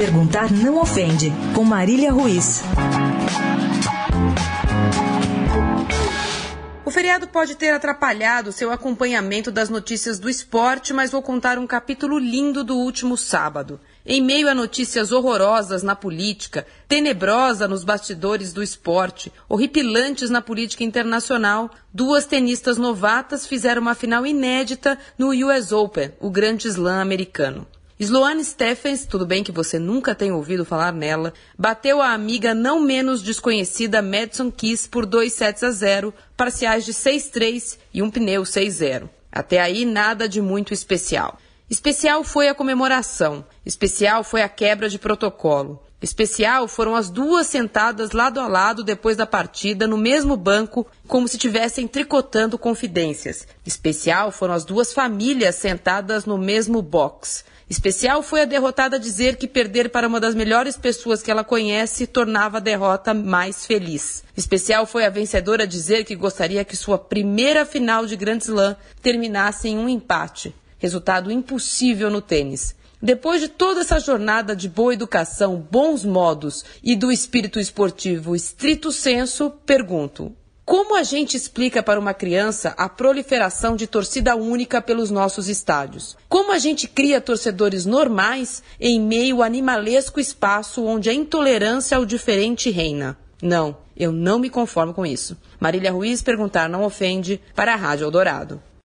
Perguntar não ofende, com Marília Ruiz. O feriado pode ter atrapalhado seu acompanhamento das notícias do esporte, mas vou contar um capítulo lindo do último sábado. Em meio a notícias horrorosas na política, tenebrosa nos bastidores do esporte, horripilantes na política internacional, duas tenistas novatas fizeram uma final inédita no US Open, o grande slam americano. Sloane Stephens, tudo bem que você nunca tenha ouvido falar nela, bateu a amiga não menos desconhecida Madison Keys por 2 sets a 0, parciais de 6-3 e um pneu 6-0. Até aí nada de muito especial. Especial foi a comemoração, especial foi a quebra de protocolo. Especial foram as duas sentadas lado a lado depois da partida no mesmo banco, como se estivessem tricotando confidências. Especial foram as duas famílias sentadas no mesmo box. Especial foi a derrotada dizer que perder para uma das melhores pessoas que ela conhece tornava a derrota mais feliz. Especial foi a vencedora dizer que gostaria que sua primeira final de Grand Slam terminasse em um empate, resultado impossível no tênis. Depois de toda essa jornada de boa educação, bons modos e do espírito esportivo estrito senso, pergunto: como a gente explica para uma criança a proliferação de torcida única pelos nossos estádios? Como a gente cria torcedores normais em meio ao animalesco espaço onde a intolerância ao diferente reina? Não, eu não me conformo com isso. Marília Ruiz perguntar não ofende para a Rádio Eldorado.